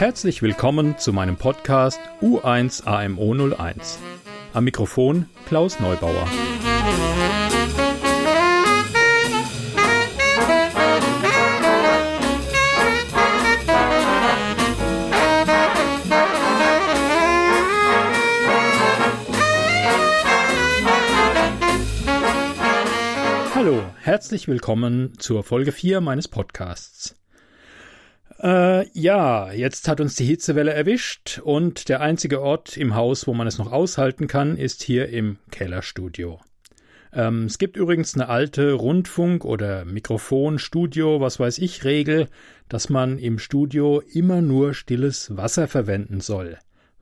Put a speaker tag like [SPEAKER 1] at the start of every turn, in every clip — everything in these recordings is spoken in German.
[SPEAKER 1] Herzlich willkommen zu meinem Podcast U1 AMO 01. Am Mikrofon Klaus Neubauer. Hallo, herzlich willkommen zur Folge 4 meines Podcasts. Äh, ja, jetzt hat uns die Hitzewelle erwischt und der einzige Ort im Haus, wo man es noch aushalten kann, ist hier im Kellerstudio. Ähm, es gibt übrigens eine alte Rundfunk- oder Mikrofonstudio, was weiß ich, Regel, dass man im Studio immer nur stilles Wasser verwenden soll,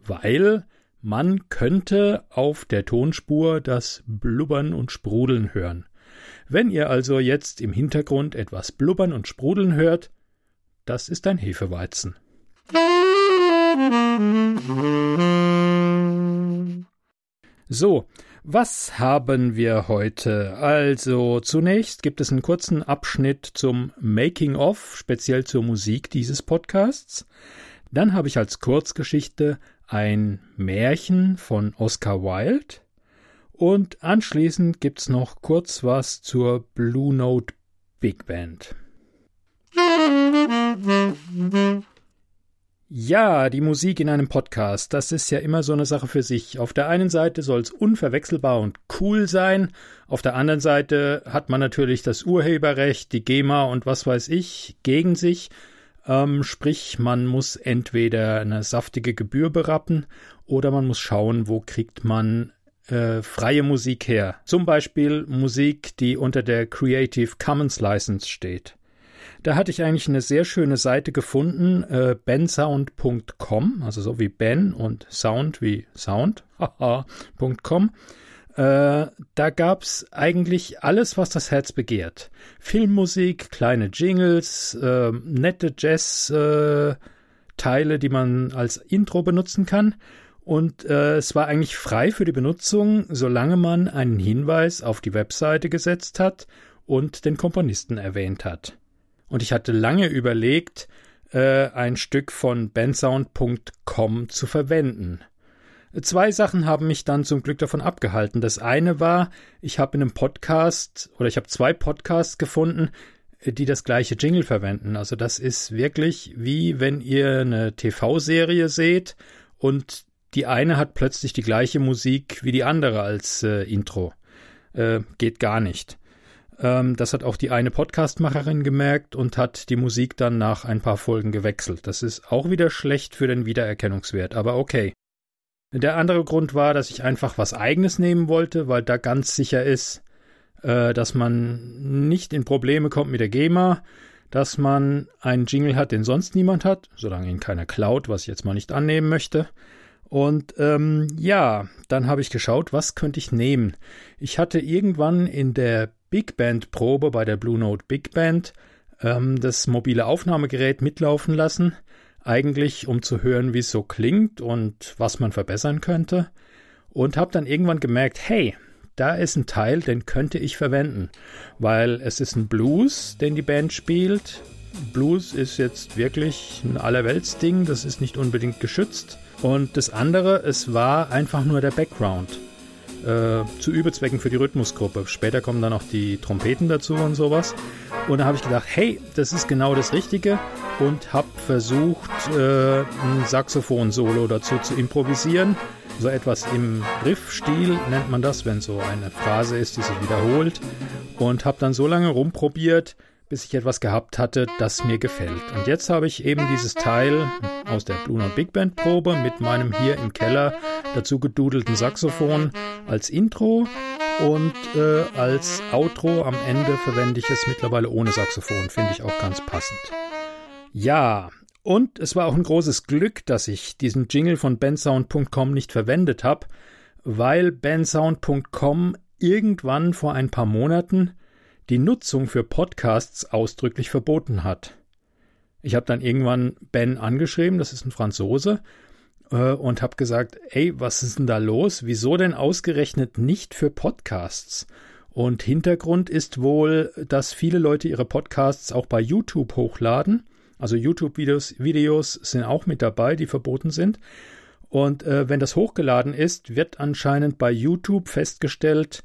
[SPEAKER 1] weil man könnte auf der Tonspur das Blubbern und Sprudeln hören. Wenn ihr also jetzt im Hintergrund etwas blubbern und sprudeln hört, das ist ein Hefeweizen. So, was haben wir heute? Also, zunächst gibt es einen kurzen Abschnitt zum Making of, speziell zur Musik dieses Podcasts. Dann habe ich als Kurzgeschichte ein Märchen von Oscar Wilde. Und anschließend gibt's noch kurz was zur Blue Note Big Band. Ja, die Musik in einem Podcast, das ist ja immer so eine Sache für sich. Auf der einen Seite soll es unverwechselbar und cool sein, auf der anderen Seite hat man natürlich das Urheberrecht, die GEMA und was weiß ich gegen sich. Ähm, sprich, man muss entweder eine saftige Gebühr berappen oder man muss schauen, wo kriegt man äh, freie Musik her. Zum Beispiel Musik, die unter der Creative Commons License steht. Da hatte ich eigentlich eine sehr schöne Seite gefunden, äh, bensound.com, also so wie Ben und Sound wie Sound, haha.com. Äh, da gab's eigentlich alles, was das Herz begehrt. Filmmusik, kleine Jingles, äh, nette Jazz-Teile, die man als Intro benutzen kann. Und äh, es war eigentlich frei für die Benutzung, solange man einen Hinweis auf die Webseite gesetzt hat und den Komponisten erwähnt hat und ich hatte lange überlegt, äh, ein Stück von bandsound.com zu verwenden. Zwei Sachen haben mich dann zum Glück davon abgehalten. Das eine war, ich habe in einem Podcast oder ich habe zwei Podcasts gefunden, die das gleiche Jingle verwenden. Also das ist wirklich wie wenn ihr eine TV-Serie seht und die eine hat plötzlich die gleiche Musik wie die andere als äh, Intro. Äh, geht gar nicht. Ähm, das hat auch die eine Podcastmacherin gemerkt und hat die Musik dann nach ein paar Folgen gewechselt. Das ist auch wieder schlecht für den Wiedererkennungswert, aber okay. Der andere Grund war, dass ich einfach was eigenes nehmen wollte, weil da ganz sicher ist, äh, dass man nicht in Probleme kommt mit der GEMA, dass man einen Jingle hat, den sonst niemand hat, solange ihn keiner klaut, was ich jetzt mal nicht annehmen möchte. Und ähm, ja, dann habe ich geschaut, was könnte ich nehmen. Ich hatte irgendwann in der Big Band Probe bei der Blue Note Big Band ähm, das mobile Aufnahmegerät mitlaufen lassen, eigentlich um zu hören, wie es so klingt und was man verbessern könnte. Und habe dann irgendwann gemerkt, hey, da ist ein Teil, den könnte ich verwenden, weil es ist ein Blues, den die Band spielt. Blues ist jetzt wirklich ein Allerweltsding, das ist nicht unbedingt geschützt. Und das andere, es war einfach nur der Background äh, zu Übezwecken für die Rhythmusgruppe. Später kommen dann auch die Trompeten dazu und sowas. Und da habe ich gedacht, hey, das ist genau das Richtige und habe versucht, äh, ein Saxophon-Solo dazu zu improvisieren. So etwas im Riff-Stil nennt man das, wenn so eine Phrase ist, die sich wiederholt. Und habe dann so lange rumprobiert, bis ich etwas gehabt hatte, das mir gefällt. Und jetzt habe ich eben dieses Teil aus der Blue Note Big Band Probe mit meinem hier im Keller dazu gedudelten Saxophon als Intro und äh, als Outro am Ende verwende ich es mittlerweile ohne Saxophon, finde ich auch ganz passend. Ja, und es war auch ein großes Glück, dass ich diesen Jingle von bensound.com nicht verwendet habe, weil bensound.com irgendwann vor ein paar Monaten die Nutzung für Podcasts ausdrücklich verboten hat. Ich habe dann irgendwann Ben angeschrieben, das ist ein Franzose, äh, und habe gesagt, ey, was ist denn da los? Wieso denn ausgerechnet nicht für Podcasts? Und Hintergrund ist wohl, dass viele Leute ihre Podcasts auch bei YouTube hochladen Also YouTube-Videos Videos sind auch mit dabei, die verboten sind. Und äh, wenn das hochgeladen ist, wird anscheinend bei YouTube festgestellt,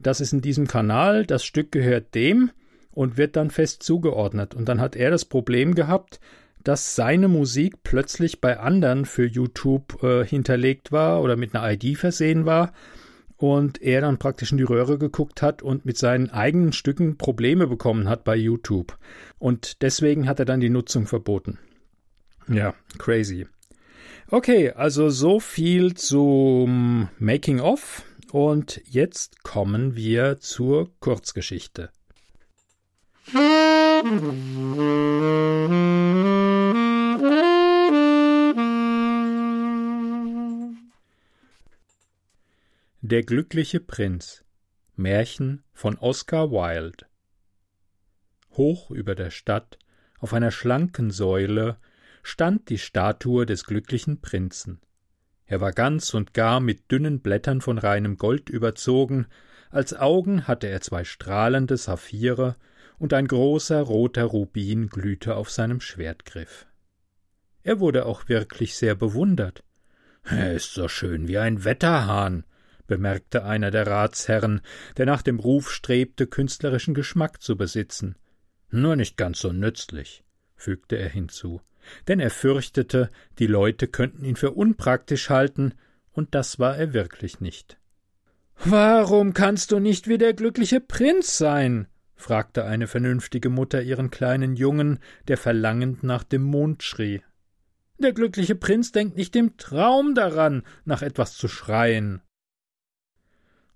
[SPEAKER 1] das ist in diesem Kanal, das Stück gehört dem und wird dann fest zugeordnet. Und dann hat er das Problem gehabt, dass seine Musik plötzlich bei anderen für YouTube äh, hinterlegt war oder mit einer ID versehen war und er dann praktisch in die Röhre geguckt hat und mit seinen eigenen Stücken Probleme bekommen hat bei YouTube. Und deswegen hat er dann die Nutzung verboten. Ja, crazy. Okay, also so viel zum Making of und jetzt kommen wir zur Kurzgeschichte. Der glückliche Prinz Märchen von Oscar Wilde Hoch über der Stadt, auf einer schlanken Säule, stand die Statue des glücklichen Prinzen. Er war ganz und gar mit dünnen Blättern von reinem Gold überzogen, als Augen hatte er zwei strahlende Saphire, und ein großer roter Rubin glühte auf seinem Schwertgriff. Er wurde auch wirklich sehr bewundert. Er ist so schön wie ein Wetterhahn, bemerkte einer der Ratsherren, der nach dem Ruf strebte, künstlerischen Geschmack zu besitzen. Nur nicht ganz so nützlich, fügte er hinzu, denn er fürchtete, die Leute könnten ihn für unpraktisch halten, und das war er wirklich nicht. Warum kannst du nicht wie der glückliche Prinz sein? fragte eine vernünftige Mutter ihren kleinen Jungen, der verlangend nach dem Mond schrie. Der glückliche Prinz denkt nicht im Traum daran, nach etwas zu schreien.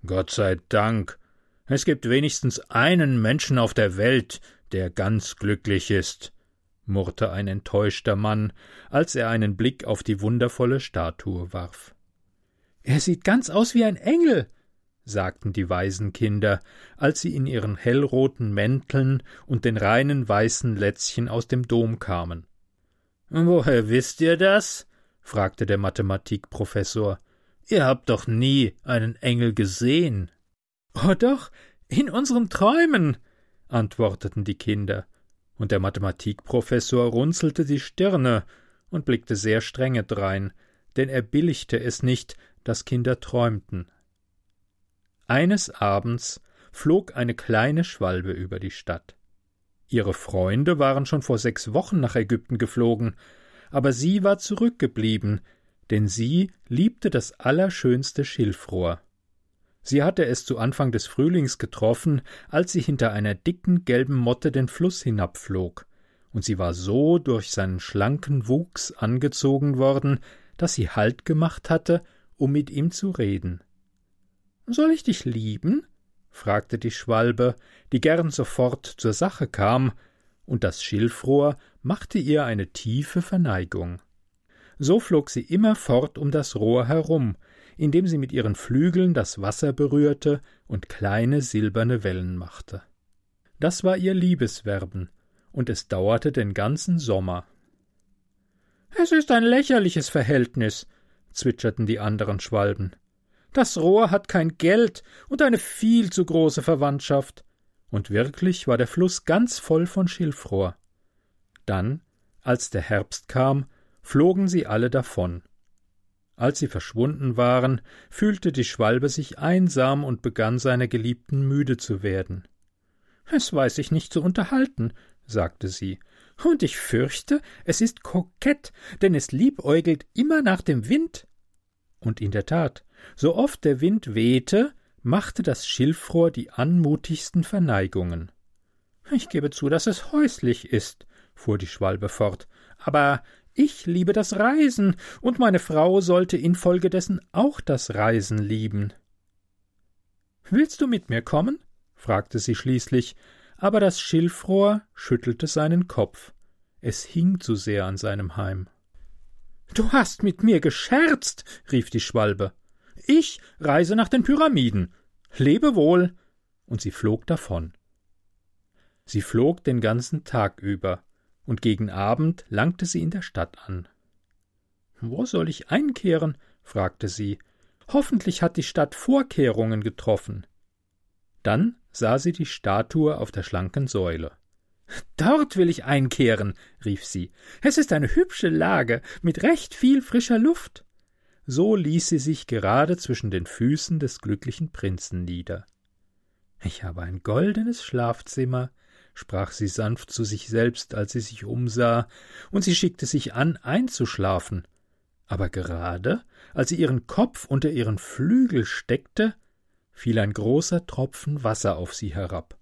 [SPEAKER 1] Gott sei Dank. Es gibt wenigstens einen Menschen auf der Welt, der ganz glücklich ist, murrte ein enttäuschter Mann, als er einen Blick auf die wundervolle Statue warf. Er sieht ganz aus wie ein Engel, sagten die Waisenkinder, als sie in ihren hellroten Mänteln und den reinen weißen Lätzchen aus dem Dom kamen. Woher wisst ihr das? fragte der Mathematikprofessor. Ihr habt doch nie einen Engel gesehen. Oh doch, in unseren Träumen, antworteten die Kinder, und der Mathematikprofessor runzelte die Stirne und blickte sehr strenge drein, denn er billigte es nicht, dass Kinder träumten. Eines Abends flog eine kleine Schwalbe über die Stadt. Ihre Freunde waren schon vor sechs Wochen nach Ägypten geflogen, aber sie war zurückgeblieben, denn sie liebte das allerschönste Schilfrohr. Sie hatte es zu Anfang des Frühlings getroffen, als sie hinter einer dicken gelben Motte den Fluss hinabflog, und sie war so durch seinen schlanken Wuchs angezogen worden, dass sie Halt gemacht hatte, um mit ihm zu reden. Soll ich dich lieben? fragte die Schwalbe, die gern sofort zur Sache kam, und das Schilfrohr machte ihr eine tiefe Verneigung. So flog sie immer fort um das Rohr herum, indem sie mit ihren Flügeln das Wasser berührte und kleine silberne Wellen machte. Das war ihr Liebeswerben, und es dauerte den ganzen Sommer. Es ist ein lächerliches Verhältnis, zwitscherten die anderen Schwalben. Das Rohr hat kein Geld und eine viel zu große Verwandtschaft. Und wirklich war der Fluss ganz voll von Schilfrohr. Dann, als der Herbst kam, flogen sie alle davon. Als sie verschwunden waren, fühlte die Schwalbe sich einsam und begann seiner Geliebten müde zu werden. Es weiß sich nicht zu unterhalten, sagte sie, und ich fürchte, es ist kokett, denn es liebäugelt immer nach dem Wind. Und in der Tat, so oft der Wind wehte, machte das Schilfrohr die anmutigsten Verneigungen. Ich gebe zu, dass es häuslich ist, fuhr die Schwalbe fort, aber ich liebe das Reisen, und meine Frau sollte infolgedessen auch das Reisen lieben. Willst du mit mir kommen? fragte sie schließlich, aber das Schilfrohr schüttelte seinen Kopf. Es hing zu sehr an seinem Heim. Du hast mit mir gescherzt, rief die Schwalbe. Ich reise nach den Pyramiden. Lebe wohl. Und sie flog davon. Sie flog den ganzen Tag über und gegen Abend langte sie in der Stadt an. Wo soll ich einkehren? fragte sie. Hoffentlich hat die Stadt Vorkehrungen getroffen. Dann sah sie die Statue auf der schlanken Säule. Dort will ich einkehren, rief sie. Es ist eine hübsche Lage mit recht viel frischer Luft. So ließ sie sich gerade zwischen den Füßen des glücklichen Prinzen nieder. Ich habe ein goldenes Schlafzimmer, sprach sie sanft zu sich selbst, als sie sich umsah, und sie schickte sich an, einzuschlafen. Aber gerade, als sie ihren Kopf unter ihren Flügel steckte, fiel ein großer Tropfen Wasser auf sie herab.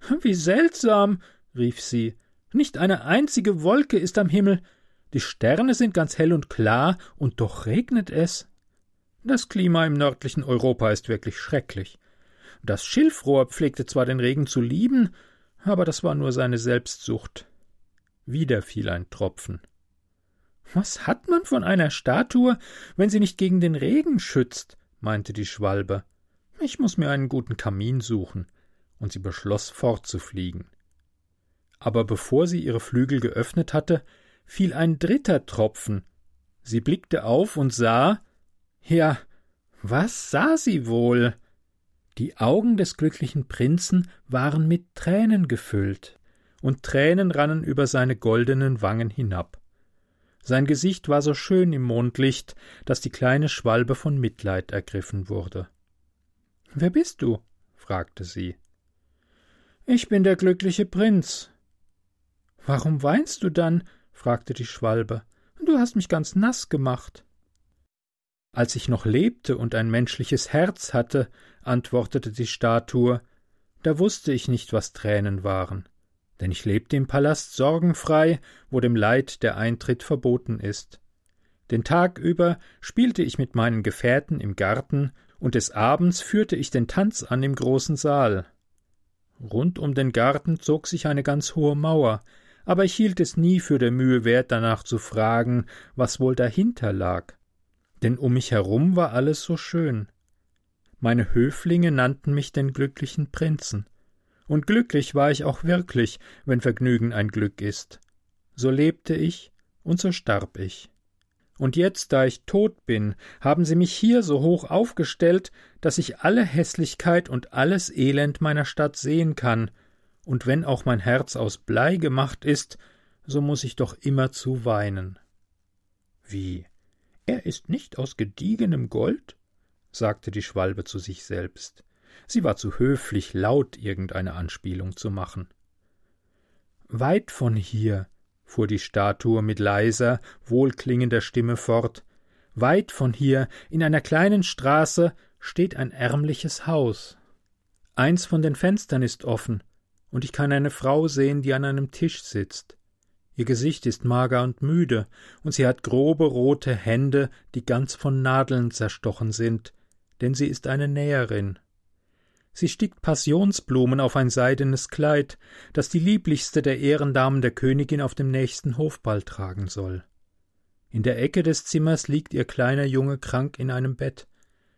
[SPEAKER 1] Wie seltsam, rief sie, nicht eine einzige Wolke ist am Himmel, die Sterne sind ganz hell und klar, und doch regnet es. Das Klima im nördlichen Europa ist wirklich schrecklich. Das Schilfrohr pflegte zwar den Regen zu lieben, aber das war nur seine Selbstsucht. Wieder fiel ein Tropfen. Was hat man von einer Statue, wenn sie nicht gegen den Regen schützt? meinte die Schwalbe. Ich muss mir einen guten Kamin suchen, und sie beschloss fortzufliegen. Aber bevor sie ihre Flügel geöffnet hatte, fiel ein dritter Tropfen. Sie blickte auf und sah ja, was sah sie wohl? Die Augen des glücklichen Prinzen waren mit Tränen gefüllt, und Tränen rannen über seine goldenen Wangen hinab. Sein Gesicht war so schön im Mondlicht, dass die kleine Schwalbe von Mitleid ergriffen wurde. Wer bist du? fragte sie. Ich bin der glückliche Prinz. Warum weinst du dann? fragte die Schwalbe. Du hast mich ganz nass gemacht. Als ich noch lebte und ein menschliches Herz hatte, antwortete die Statue, da wusste ich nicht, was Tränen waren, denn ich lebte im Palast sorgenfrei, wo dem Leid der Eintritt verboten ist. Den Tag über spielte ich mit meinen Gefährten im Garten, und des Abends führte ich den Tanz an im großen Saal. Rund um den Garten zog sich eine ganz hohe Mauer, aber ich hielt es nie für der Mühe wert, danach zu fragen, was wohl dahinter lag. Denn um mich herum war alles so schön. Meine Höflinge nannten mich den glücklichen Prinzen. Und glücklich war ich auch wirklich, wenn Vergnügen ein Glück ist. So lebte ich und so starb ich. Und jetzt, da ich tot bin, haben sie mich hier so hoch aufgestellt, dass ich alle Hässlichkeit und alles Elend meiner Stadt sehen kann, und wenn auch mein Herz aus Blei gemacht ist, so muss ich doch immerzu weinen. Wie? Er ist nicht aus gediegenem Gold? sagte die Schwalbe zu sich selbst. Sie war zu höflich, laut irgendeine Anspielung zu machen. Weit von hier, fuhr die Statue mit leiser, wohlklingender Stimme fort, weit von hier, in einer kleinen Straße, steht ein ärmliches Haus. Eins von den Fenstern ist offen, und ich kann eine Frau sehen, die an einem Tisch sitzt. Ihr Gesicht ist mager und müde, und sie hat grobe rote Hände, die ganz von Nadeln zerstochen sind, denn sie ist eine Näherin. Sie stickt Passionsblumen auf ein seidenes Kleid, das die lieblichste der Ehrendamen der Königin auf dem nächsten Hofball tragen soll. In der Ecke des Zimmers liegt ihr kleiner Junge krank in einem Bett.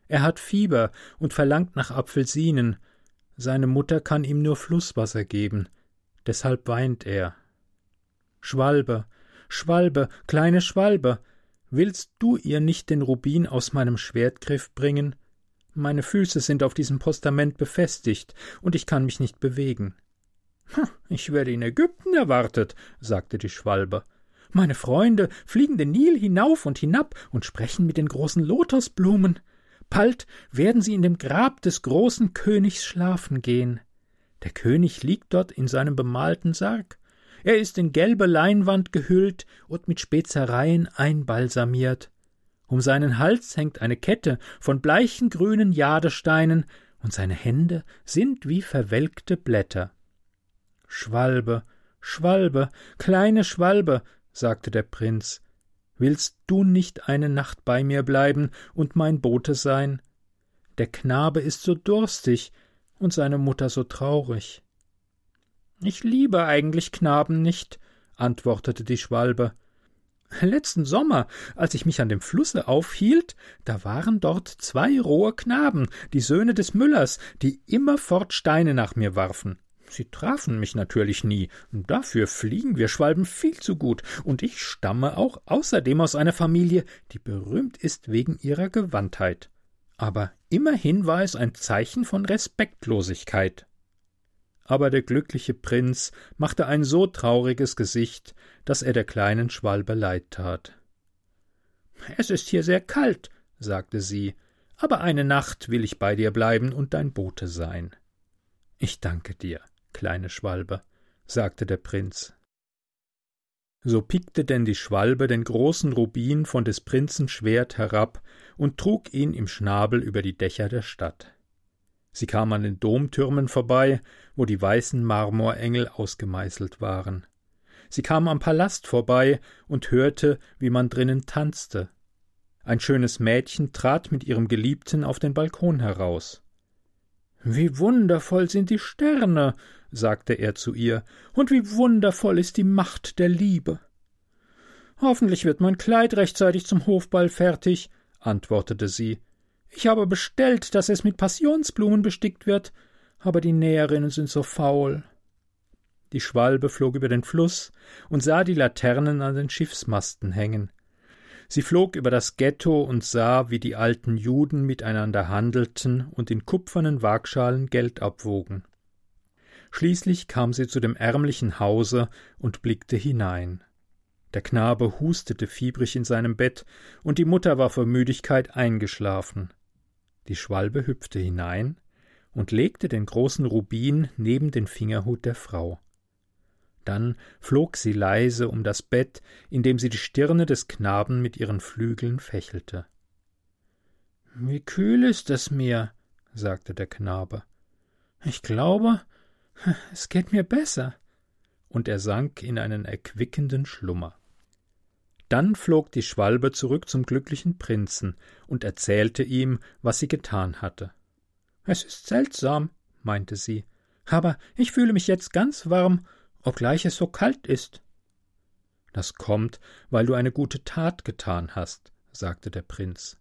[SPEAKER 1] Er hat Fieber und verlangt nach Apfelsinen, seine Mutter kann ihm nur Flusswasser geben, deshalb weint er. Schwalbe, Schwalbe, kleine Schwalbe, willst du ihr nicht den Rubin aus meinem Schwertgriff bringen? Meine Füße sind auf diesem Postament befestigt, und ich kann mich nicht bewegen. Hm, ich werde in Ägypten erwartet, sagte die Schwalbe. Meine Freunde fliegen den Nil hinauf und hinab und sprechen mit den großen Lotosblumen. Bald werden sie in dem Grab des großen Königs schlafen gehen. Der König liegt dort in seinem bemalten Sarg. Er ist in gelbe Leinwand gehüllt und mit Spezereien einbalsamiert. Um seinen Hals hängt eine Kette von bleichen grünen Jadesteinen, und seine Hände sind wie verwelkte Blätter. Schwalbe, Schwalbe, kleine Schwalbe, sagte der Prinz, Willst du nicht eine Nacht bei mir bleiben und mein Bote sein? Der Knabe ist so durstig und seine Mutter so traurig. Ich liebe eigentlich Knaben nicht, antwortete die Schwalbe. Letzten Sommer, als ich mich an dem Flusse aufhielt, da waren dort zwei rohe Knaben, die Söhne des Müllers, die immerfort Steine nach mir warfen. Sie trafen mich natürlich nie, dafür fliegen wir Schwalben viel zu gut, und ich stamme auch außerdem aus einer Familie, die berühmt ist wegen ihrer Gewandtheit. Aber immerhin war es ein Zeichen von Respektlosigkeit. Aber der glückliche Prinz machte ein so trauriges Gesicht, dass er der kleinen Schwalbe leid tat. Es ist hier sehr kalt, sagte sie, aber eine Nacht will ich bei dir bleiben und dein Bote sein. Ich danke dir, kleine Schwalbe, sagte der Prinz. So pickte denn die Schwalbe den großen Rubin von des Prinzen Schwert herab und trug ihn im Schnabel über die Dächer der Stadt. Sie kam an den Domtürmen vorbei, wo die weißen Marmorengel ausgemeißelt waren. Sie kam am Palast vorbei und hörte, wie man drinnen tanzte. Ein schönes Mädchen trat mit ihrem Geliebten auf den Balkon heraus. Wie wundervoll sind die Sterne, sagte er zu ihr, und wie wundervoll ist die Macht der Liebe. Hoffentlich wird mein Kleid rechtzeitig zum Hofball fertig, antwortete sie. Ich habe bestellt, dass es mit Passionsblumen bestickt wird, aber die Näherinnen sind so faul. Die Schwalbe flog über den Fluss und sah die Laternen an den Schiffsmasten hängen. Sie flog über das Ghetto und sah, wie die alten Juden miteinander handelten und in kupfernen Waagschalen Geld abwogen. Schließlich kam sie zu dem ärmlichen Hause und blickte hinein. Der Knabe hustete fiebrig in seinem Bett, und die Mutter war vor Müdigkeit eingeschlafen. Die Schwalbe hüpfte hinein und legte den großen Rubin neben den Fingerhut der Frau. Dann flog sie leise um das Bett, indem sie die Stirne des Knaben mit ihren Flügeln fächelte. Wie kühl ist es mir, sagte der Knabe. Ich glaube, es geht mir besser. Und er sank in einen erquickenden Schlummer. Dann flog die Schwalbe zurück zum glücklichen Prinzen und erzählte ihm, was sie getan hatte. Es ist seltsam, meinte sie, aber ich fühle mich jetzt ganz warm, obgleich es so kalt ist. Das kommt, weil du eine gute Tat getan hast, sagte der Prinz.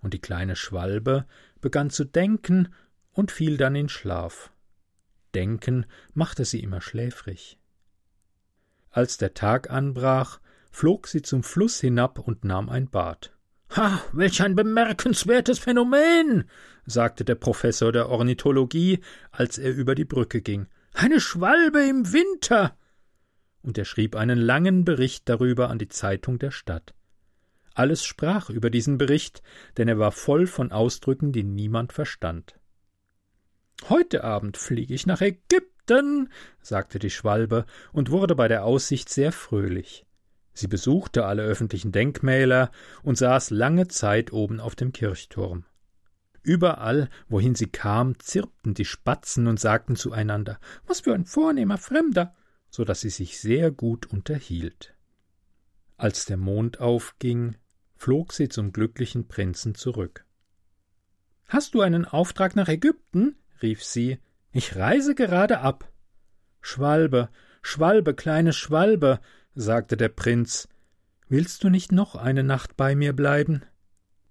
[SPEAKER 1] Und die kleine Schwalbe begann zu denken und fiel dann in Schlaf. Denken machte sie immer schläfrig. Als der Tag anbrach, flog sie zum Fluss hinab und nahm ein Bad. Ha, welch ein bemerkenswertes Phänomen, sagte der Professor der Ornithologie, als er über die Brücke ging. Eine Schwalbe im Winter. Und er schrieb einen langen Bericht darüber an die Zeitung der Stadt. Alles sprach über diesen Bericht, denn er war voll von Ausdrücken, die niemand verstand. Heute Abend fliege ich nach Ägypten, sagte die Schwalbe und wurde bei der Aussicht sehr fröhlich. Sie besuchte alle öffentlichen Denkmäler und saß lange Zeit oben auf dem Kirchturm. Überall, wohin sie kam, zirpten die Spatzen und sagten zueinander Was für ein vornehmer Fremder, so dass sie sich sehr gut unterhielt. Als der Mond aufging, flog sie zum glücklichen Prinzen zurück. Hast du einen Auftrag nach Ägypten? rief sie. Ich reise gerade ab. Schwalbe, Schwalbe, kleine Schwalbe, sagte der Prinz, willst du nicht noch eine Nacht bei mir bleiben?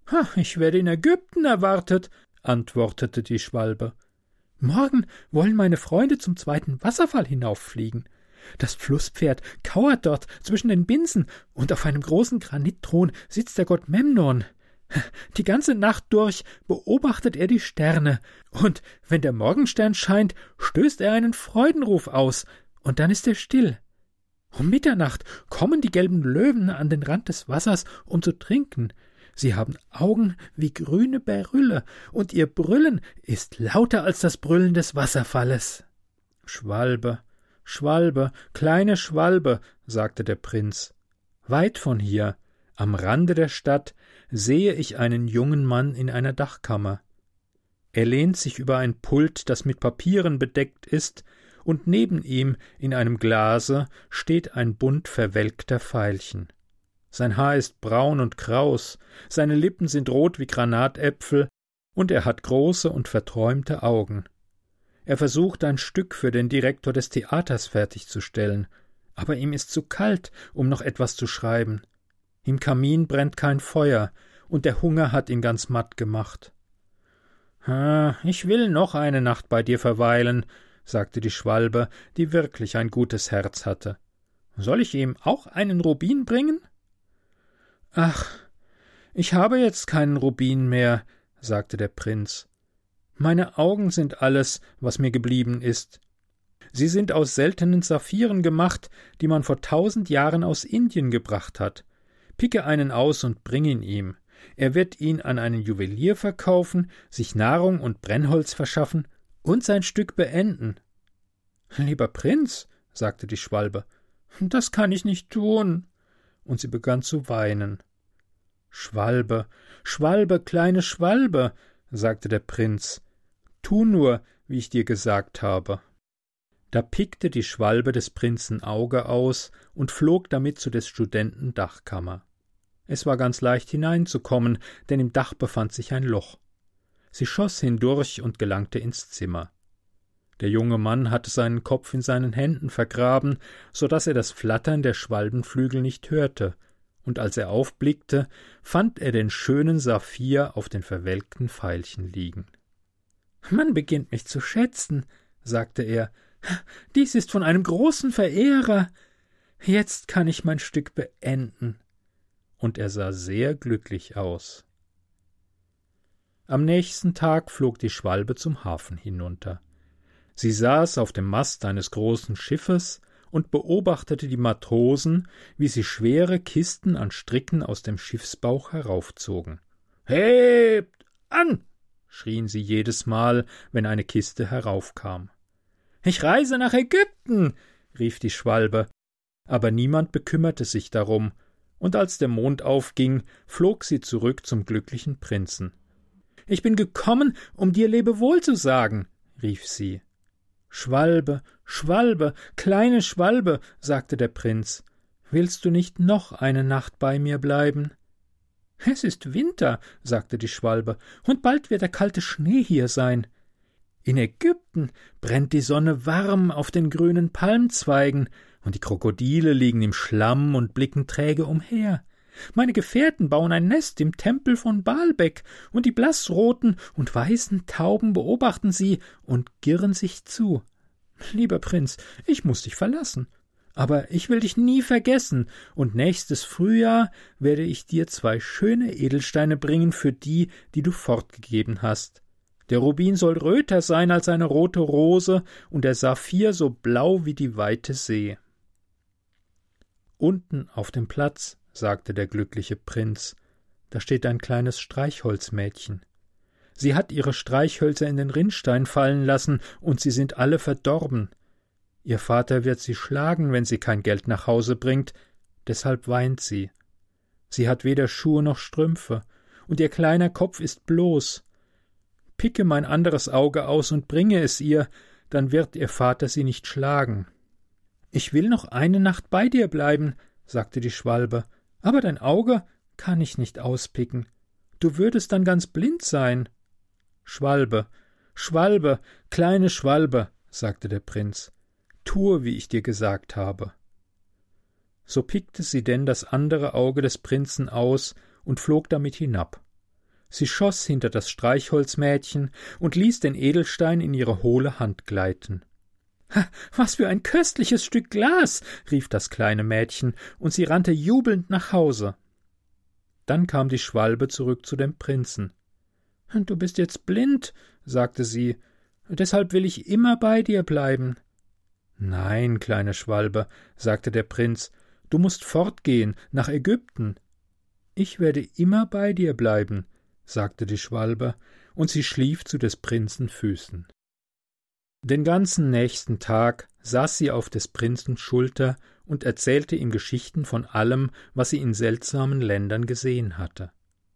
[SPEAKER 1] Ha, ich werde in Ägypten erwartet, antwortete die Schwalbe. Morgen wollen meine Freunde zum zweiten Wasserfall hinauffliegen. Das Flusspferd kauert dort zwischen den Binsen, und auf einem großen Granitthron sitzt der Gott Memnon. Die ganze Nacht durch beobachtet er die Sterne, und wenn der Morgenstern scheint, stößt er einen Freudenruf aus, und dann ist er still. Um Mitternacht kommen die gelben Löwen an den Rand des Wassers, um zu trinken. Sie haben Augen wie grüne Berylle, und ihr Brüllen ist lauter als das Brüllen des Wasserfalles. Schwalbe, Schwalbe, kleine Schwalbe, sagte der Prinz. Weit von hier, am Rande der Stadt, sehe ich einen jungen Mann in einer Dachkammer. Er lehnt sich über ein Pult, das mit Papieren bedeckt ist, und neben ihm in einem Glase steht ein bunt verwelkter Veilchen. Sein Haar ist braun und kraus, seine Lippen sind rot wie Granatäpfel, und er hat große und verträumte Augen. Er versucht ein Stück für den Direktor des Theaters fertigzustellen, aber ihm ist zu kalt, um noch etwas zu schreiben. Im Kamin brennt kein Feuer, und der Hunger hat ihn ganz matt gemacht. Ah, ich will noch eine Nacht bei dir verweilen, sagte die Schwalbe, die wirklich ein gutes Herz hatte. Soll ich ihm auch einen Rubin bringen? Ach, ich habe jetzt keinen Rubin mehr, sagte der Prinz. Meine Augen sind alles, was mir geblieben ist. Sie sind aus seltenen Saphiren gemacht, die man vor tausend Jahren aus Indien gebracht hat. Picke einen aus und bring ihn ihm. Er wird ihn an einen Juwelier verkaufen, sich Nahrung und Brennholz verschaffen und sein Stück beenden. Lieber Prinz, sagte die Schwalbe, das kann ich nicht tun. Und sie begann zu weinen. Schwalbe, Schwalbe, kleine Schwalbe, sagte der Prinz, tu nur, wie ich dir gesagt habe. Da pickte die Schwalbe des Prinzen Auge aus und flog damit zu des Studenten Dachkammer. Es war ganz leicht hineinzukommen, denn im Dach befand sich ein Loch. Sie schoss hindurch und gelangte ins Zimmer. Der junge Mann hatte seinen Kopf in seinen Händen vergraben, so dass er das Flattern der Schwalbenflügel nicht hörte, und als er aufblickte, fand er den schönen Saphir auf den verwelkten Veilchen liegen. Man beginnt mich zu schätzen, sagte er. Dies ist von einem großen Verehrer. Jetzt kann ich mein Stück beenden. Und er sah sehr glücklich aus. Am nächsten Tag flog die Schwalbe zum Hafen hinunter. Sie saß auf dem Mast eines großen Schiffes und beobachtete die Matrosen, wie sie schwere Kisten an Stricken aus dem Schiffsbauch heraufzogen. Hebt an! schrien sie jedes Mal, wenn eine Kiste heraufkam. Ich reise nach Ägypten, rief die Schwalbe, aber niemand bekümmerte sich darum, und als der Mond aufging, flog sie zurück zum glücklichen Prinzen. Ich bin gekommen, um dir Lebewohl zu sagen, rief sie. Schwalbe, Schwalbe, kleine Schwalbe, sagte der Prinz, willst du nicht noch eine Nacht bei mir bleiben? Es ist Winter, sagte die Schwalbe, und bald wird der kalte Schnee hier sein. In Ägypten brennt die Sonne warm auf den grünen Palmzweigen, und die Krokodile liegen im Schlamm und blicken träge umher. Meine Gefährten bauen ein Nest im Tempel von Baalbek, und die blassroten und weißen Tauben beobachten sie und girren sich zu. Lieber Prinz, ich muss dich verlassen. Aber ich will dich nie vergessen, und nächstes Frühjahr werde ich dir zwei schöne Edelsteine bringen für die, die du fortgegeben hast. Der Rubin soll röter sein als eine rote Rose und der Saphir so blau wie die weite See. Unten auf dem Platz sagte der glückliche Prinz, da steht ein kleines Streichholzmädchen. Sie hat ihre Streichhölzer in den Rinnstein fallen lassen, und sie sind alle verdorben. Ihr Vater wird sie schlagen, wenn sie kein Geld nach Hause bringt, deshalb weint sie. Sie hat weder Schuhe noch Strümpfe, und ihr kleiner Kopf ist bloß. Picke mein anderes Auge aus und bringe es ihr, dann wird ihr Vater sie nicht schlagen. Ich will noch eine Nacht bei dir bleiben, sagte die Schwalbe, aber dein Auge kann ich nicht auspicken. Du würdest dann ganz blind sein. Schwalbe, Schwalbe, kleine Schwalbe, sagte der Prinz, tue, wie ich dir gesagt habe. So pickte sie denn das andere Auge des Prinzen aus und flog damit hinab. Sie schoss hinter das Streichholzmädchen und ließ den Edelstein in ihre hohle Hand gleiten. Was für ein köstliches Stück Glas. rief das kleine Mädchen, und sie rannte jubelnd nach Hause. Dann kam die Schwalbe zurück zu dem Prinzen. Du bist jetzt blind, sagte sie, deshalb will ich immer bei dir bleiben. Nein, kleine Schwalbe, sagte der Prinz, du musst fortgehen nach Ägypten. Ich werde immer bei dir bleiben, sagte die Schwalbe, und sie schlief zu des Prinzen Füßen. Den ganzen nächsten Tag saß sie auf des Prinzen Schulter und erzählte ihm Geschichten von allem, was sie in seltsamen Ländern gesehen hatte.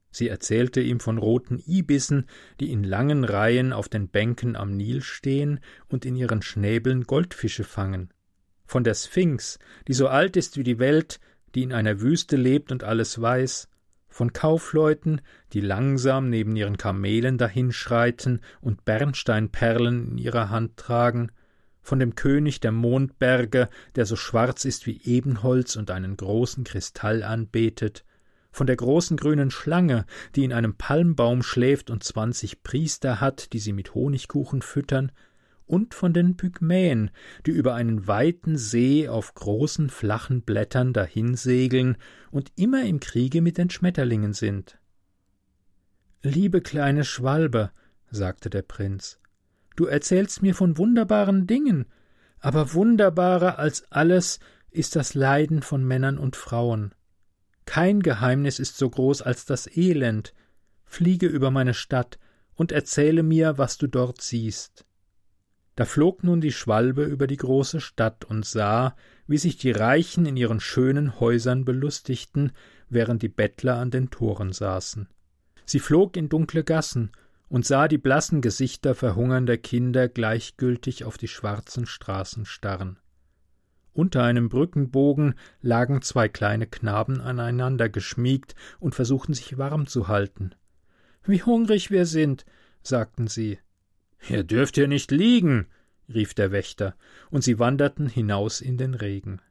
[SPEAKER 1] Sie erzählte ihm von roten Ibissen, die in langen Reihen auf den Bänken am Nil stehen und in ihren Schnäbeln Goldfische fangen, von der Sphinx, die so alt ist wie die Welt, die in einer Wüste lebt und alles weiß, von Kaufleuten, die langsam neben ihren Kamelen dahinschreiten und Bernsteinperlen in ihrer Hand tragen, von dem König der Mondberge, der so schwarz ist wie Ebenholz und einen großen Kristall anbetet, von der großen grünen Schlange, die in einem Palmbaum schläft und zwanzig Priester hat, die sie mit Honigkuchen füttern, und von den Pygmäen, die über einen weiten See auf großen flachen Blättern dahinsegeln und immer im Kriege mit den Schmetterlingen sind. Liebe kleine Schwalbe, sagte der Prinz, du erzählst mir von wunderbaren Dingen, Aber wunderbarer als alles ist das Leiden von Männern und Frauen. Kein Geheimnis ist so groß als das Elend. Fliege über meine Stadt und erzähle mir, was du dort siehst. Da flog nun die Schwalbe über die große Stadt und sah, wie sich die Reichen in ihren schönen Häusern belustigten, während die Bettler an den Toren saßen. Sie flog in dunkle Gassen und sah die blassen Gesichter verhungernder Kinder gleichgültig auf die schwarzen Straßen starren. Unter einem Brückenbogen lagen zwei kleine Knaben aneinander geschmiegt und versuchten sich warm zu halten. Wie hungrig wir sind, sagten sie. Ihr dürft hier nicht liegen, rief der Wächter, und sie wanderten hinaus in den Regen.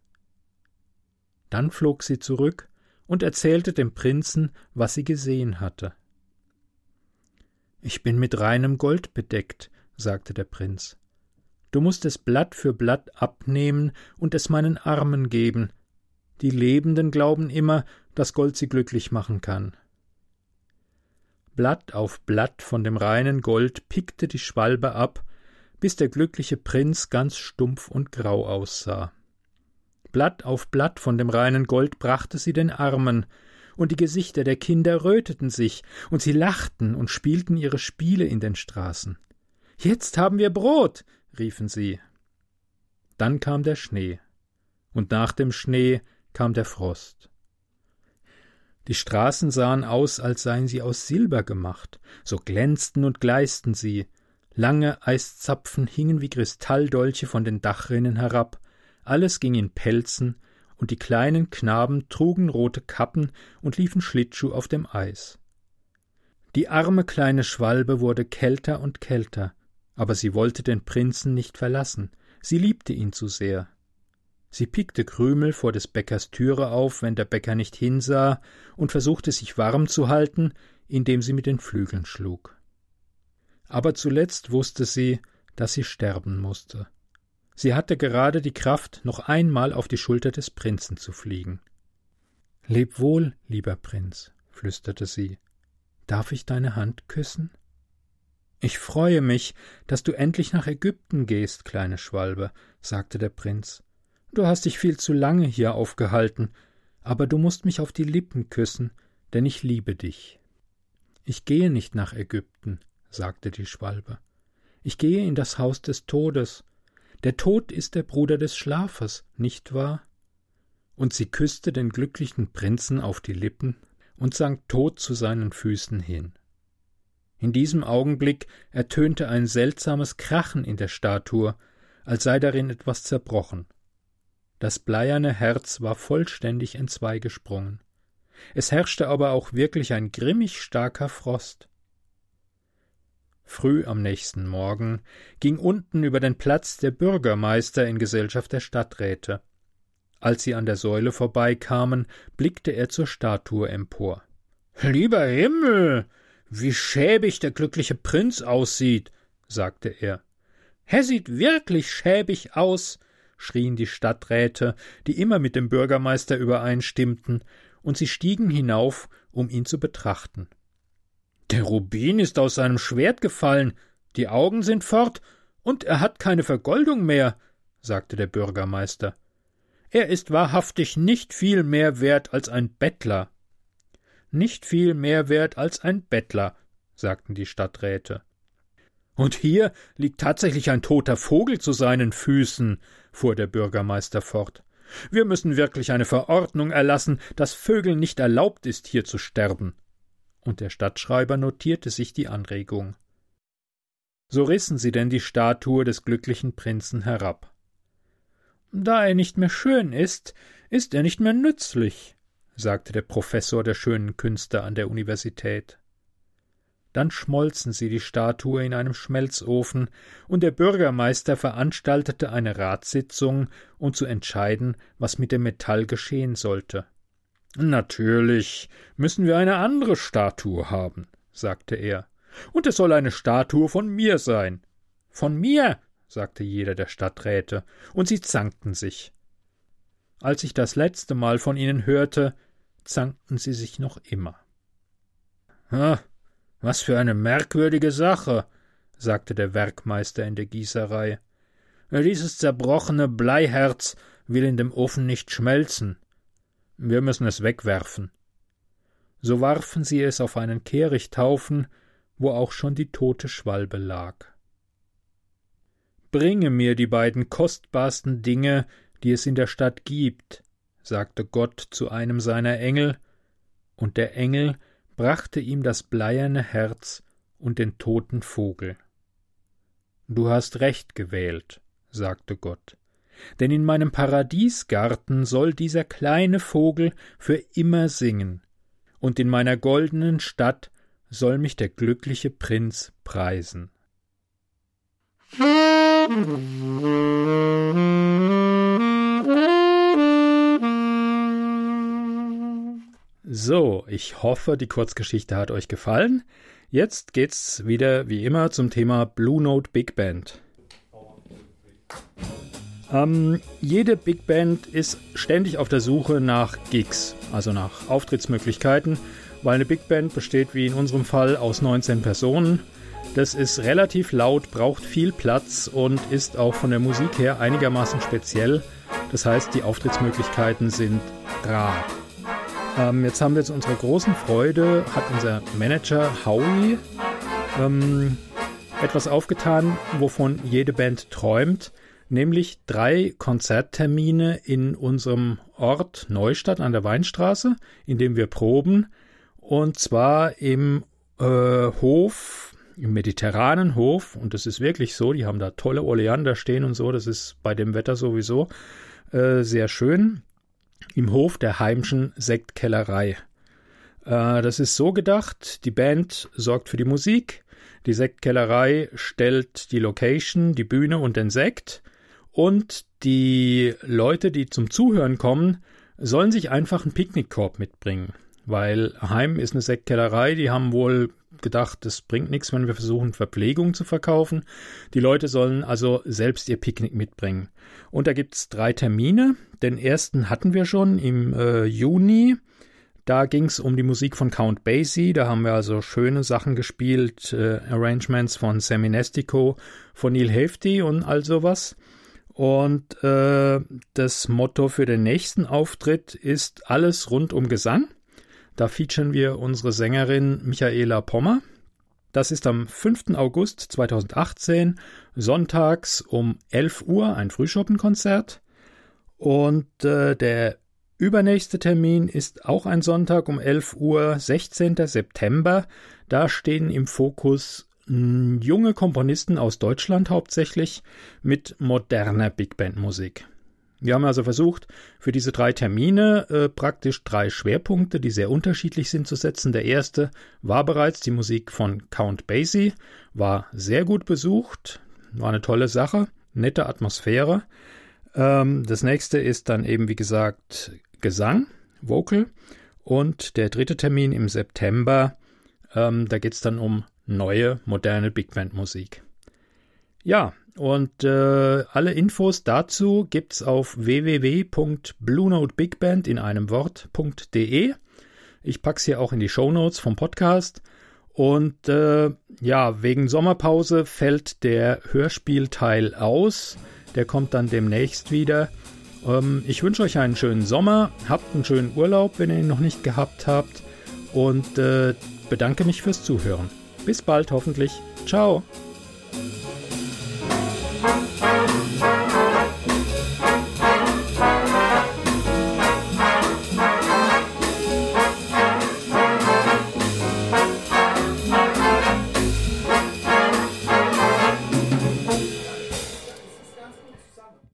[SPEAKER 1] Dann flog sie zurück und erzählte dem Prinzen, was sie gesehen hatte. Ich bin mit reinem Gold bedeckt, sagte der Prinz. Du musst es Blatt für Blatt abnehmen und es meinen Armen geben. Die Lebenden glauben immer, dass Gold sie glücklich machen kann. Blatt auf Blatt von dem reinen Gold pickte die Schwalbe ab, bis der glückliche Prinz ganz stumpf und grau aussah. Blatt auf Blatt von dem reinen Gold brachte sie den Armen, und die Gesichter der Kinder röteten sich, und sie lachten und spielten ihre Spiele in den Straßen. Jetzt haben wir Brot, riefen sie. Dann kam der Schnee, und nach dem Schnee kam der Frost. Die Straßen sahen aus, als seien sie aus Silber gemacht, so glänzten und gleisten sie, lange Eiszapfen hingen wie Kristalldolche von den Dachrinnen herab, alles ging in Pelzen, und die kleinen Knaben trugen rote Kappen und liefen Schlittschuh auf dem Eis. Die arme kleine Schwalbe wurde kälter und kälter, aber sie wollte den Prinzen nicht verlassen, sie liebte ihn zu sehr. Sie pickte Krümel vor des Bäckers Türe auf, wenn der Bäcker nicht hinsah, und versuchte sich warm zu halten, indem sie mit den Flügeln schlug. Aber zuletzt wusste sie, dass sie sterben musste. Sie hatte gerade die Kraft, noch einmal auf die Schulter des Prinzen zu fliegen. Leb wohl, lieber Prinz, flüsterte sie. Darf ich deine Hand küssen? Ich freue mich, dass du endlich nach Ägypten gehst, kleine Schwalbe, sagte der Prinz. Du hast dich viel zu lange hier aufgehalten, aber du musst mich auf die Lippen küssen, denn ich liebe dich. Ich gehe nicht nach Ägypten, sagte die Schwalbe. Ich gehe in das Haus des Todes. Der Tod ist der Bruder des Schlafes, nicht wahr? Und sie küsste den glücklichen Prinzen auf die Lippen und sank tot zu seinen Füßen hin. In diesem Augenblick ertönte ein seltsames Krachen in der Statue, als sei darin etwas zerbrochen. Das bleierne Herz war vollständig entzweigesprungen. Es herrschte aber auch wirklich ein grimmig starker Frost. Früh am nächsten Morgen ging unten über den Platz der Bürgermeister in Gesellschaft der Stadträte. Als sie an der Säule vorbeikamen, blickte er zur Statue empor. Lieber Himmel, wie schäbig der glückliche Prinz aussieht, sagte er. Er sieht wirklich schäbig aus, schrien die Stadträte, die immer mit dem Bürgermeister übereinstimmten, und sie stiegen hinauf, um ihn zu betrachten. Der Rubin ist aus seinem Schwert gefallen, die Augen sind fort, und er hat keine Vergoldung mehr, sagte der Bürgermeister. Er ist wahrhaftig nicht viel mehr wert als ein Bettler nicht viel mehr wert als ein Bettler, sagten die Stadträte. Und hier liegt tatsächlich ein toter Vogel zu seinen Füßen, fuhr der Bürgermeister fort. Wir müssen wirklich eine Verordnung erlassen, dass Vögeln nicht erlaubt ist, hier zu sterben. Und der Stadtschreiber notierte sich die Anregung. So rissen sie denn die Statue des glücklichen Prinzen herab. Da er nicht mehr schön ist, ist er nicht mehr nützlich, sagte der Professor der schönen Künste an der Universität. Dann schmolzen sie die Statue in einem Schmelzofen, und der Bürgermeister veranstaltete eine Ratssitzung, um zu entscheiden, was mit dem Metall geschehen sollte. Natürlich müssen wir eine andere Statue haben, sagte er, und es soll eine Statue von mir sein. Von mir, sagte jeder der Stadträte, und sie zankten sich. Als ich das letzte Mal von ihnen hörte, zankten sie sich noch immer. Ha, was für eine merkwürdige Sache, sagte der Werkmeister in der Gießerei. Dieses zerbrochene Bleiherz will in dem Ofen nicht schmelzen. Wir müssen es wegwerfen. So warfen sie es auf einen Kehrichthaufen, wo auch schon die tote Schwalbe lag. Bringe mir die beiden kostbarsten Dinge, die es in der Stadt gibt, sagte Gott zu einem seiner Engel, und der Engel brachte ihm das bleierne Herz und den toten Vogel. Du hast recht gewählt, sagte Gott, denn in meinem Paradiesgarten soll dieser kleine Vogel für immer singen, und in meiner goldenen Stadt soll mich der glückliche Prinz preisen. So, ich hoffe, die Kurzgeschichte hat euch gefallen. Jetzt geht's wieder wie immer zum Thema Blue Note Big Band. Ähm, jede Big Band ist ständig auf der Suche nach Gigs, also nach Auftrittsmöglichkeiten, weil eine Big Band besteht wie in unserem Fall aus 19 Personen. Das ist relativ laut, braucht viel Platz und ist auch von der Musik her einigermaßen speziell. Das heißt, die Auftrittsmöglichkeiten sind rar. Ähm, jetzt haben wir zu unserer großen Freude, hat unser Manager Howie ähm, etwas aufgetan, wovon jede Band träumt, nämlich drei Konzerttermine in unserem Ort Neustadt an der Weinstraße, in dem wir proben, und zwar im äh, Hof, im mediterranen Hof, und das ist wirklich so, die haben da tolle Oleander stehen und so, das ist bei dem Wetter sowieso äh, sehr schön im Hof der Heimschen Sektkellerei. Äh, das ist so gedacht, die Band sorgt für die Musik, die Sektkellerei stellt die Location, die Bühne und den Sekt und die Leute, die zum Zuhören kommen, sollen sich einfach einen Picknickkorb mitbringen. Weil Heim ist eine Sektkellerei, die haben wohl gedacht, das bringt nichts, wenn wir versuchen, Verpflegung zu verkaufen. Die Leute sollen also selbst ihr Picknick mitbringen. Und da gibt es drei Termine. Den ersten hatten wir schon im äh, Juni. Da ging es um die Musik von Count Basie. Da haben wir also schöne Sachen gespielt, äh, Arrangements von Sammy Nestico, von Neil Hefti und all sowas. Und äh, das Motto für den nächsten Auftritt ist alles rund um Gesang. Da featuren wir unsere Sängerin Michaela Pommer. Das ist am 5. August 2018, sonntags um 11 Uhr, ein Frühschoppenkonzert. Und äh, der übernächste Termin ist auch ein Sonntag um 11 Uhr, 16. September. Da stehen im Fokus hm, junge Komponisten aus Deutschland hauptsächlich mit moderner Big Band Musik. Wir haben also versucht, für diese drei Termine äh, praktisch drei Schwerpunkte, die sehr unterschiedlich sind, zu setzen. Der erste war bereits die Musik von Count Basie, war sehr gut besucht, war eine tolle Sache, nette Atmosphäre. Ähm, das nächste ist dann eben, wie gesagt, Gesang, Vocal. Und der dritte Termin im September, ähm, da geht es dann um neue, moderne Big Band Musik. Ja, und äh, alle Infos dazu gibt's auf www.bluenotebigband in einem Wort.de. Ich pack's hier auch in die Show Notes vom Podcast. Und äh, ja, wegen Sommerpause fällt der Hörspielteil aus. Der kommt dann demnächst wieder. Ähm, ich wünsche euch einen schönen Sommer. Habt einen schönen Urlaub, wenn ihr ihn noch nicht gehabt habt. Und äh, bedanke mich fürs Zuhören. Bis bald hoffentlich. Ciao.